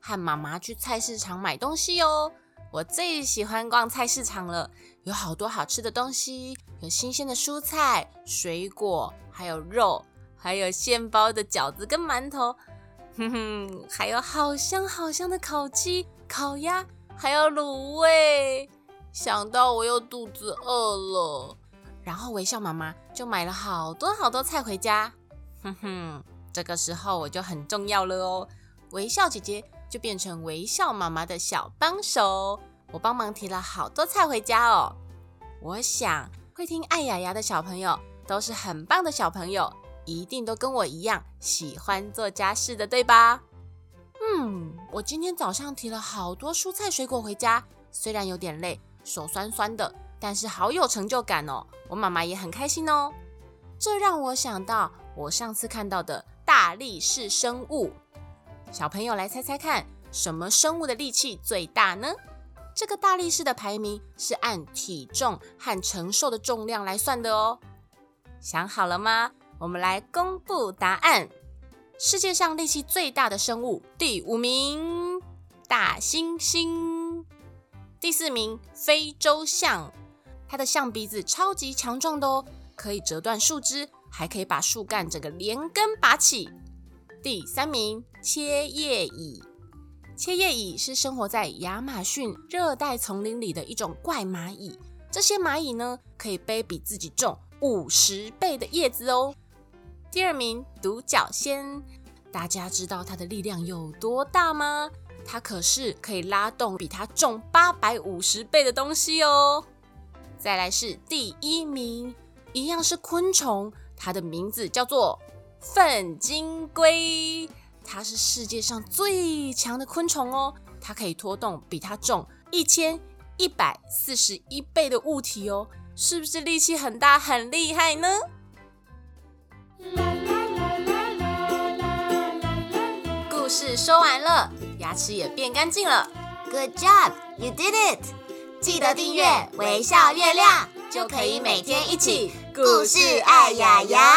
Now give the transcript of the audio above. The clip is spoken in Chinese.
和妈妈去菜市场买东西哦。我最喜欢逛菜市场了，有好多好吃的东西，有新鲜的蔬菜、水果，还有肉，还有现包的饺子跟馒头，哼哼，还有好香好香的烤鸡、烤鸭，还有卤味。想到我又肚子饿了，然后微笑妈妈就买了好多好多菜回家，哼哼，这个时候我就很重要了哦，微笑姐姐。就变成微笑妈妈的小帮手，我帮忙提了好多菜回家哦。我想会听爱牙牙的小朋友都是很棒的小朋友，一定都跟我一样喜欢做家事的，对吧？嗯，我今天早上提了好多蔬菜水果回家，虽然有点累，手酸酸的，但是好有成就感哦。我妈妈也很开心哦。这让我想到我上次看到的大力士生物。小朋友来猜猜看，什么生物的力气最大呢？这个大力士的排名是按体重和承受的重量来算的哦。想好了吗？我们来公布答案。世界上力气最大的生物，第五名大猩猩，第四名非洲象，它的象鼻子超级强壮的哦，可以折断树枝，还可以把树干整个连根拔起。第三名，切叶蚁。切叶蚁是生活在亚马逊热带丛林里的一种怪蚂蚁。这些蚂蚁呢，可以背比自己重五十倍的叶子哦。第二名，独角仙。大家知道它的力量有多大吗？它可是可以拉动比它重八百五十倍的东西哦。再来是第一名，一样是昆虫，它的名字叫做。粪金龟，它是世界上最强的昆虫哦，它可以拖动比它重一千一百四十一倍的物体哦，是不是力气很大很厉害呢？故事说完了，牙齿也变干净了，Good job, you did it！记得订阅微笑月亮，就可以每天一起故事爱牙牙。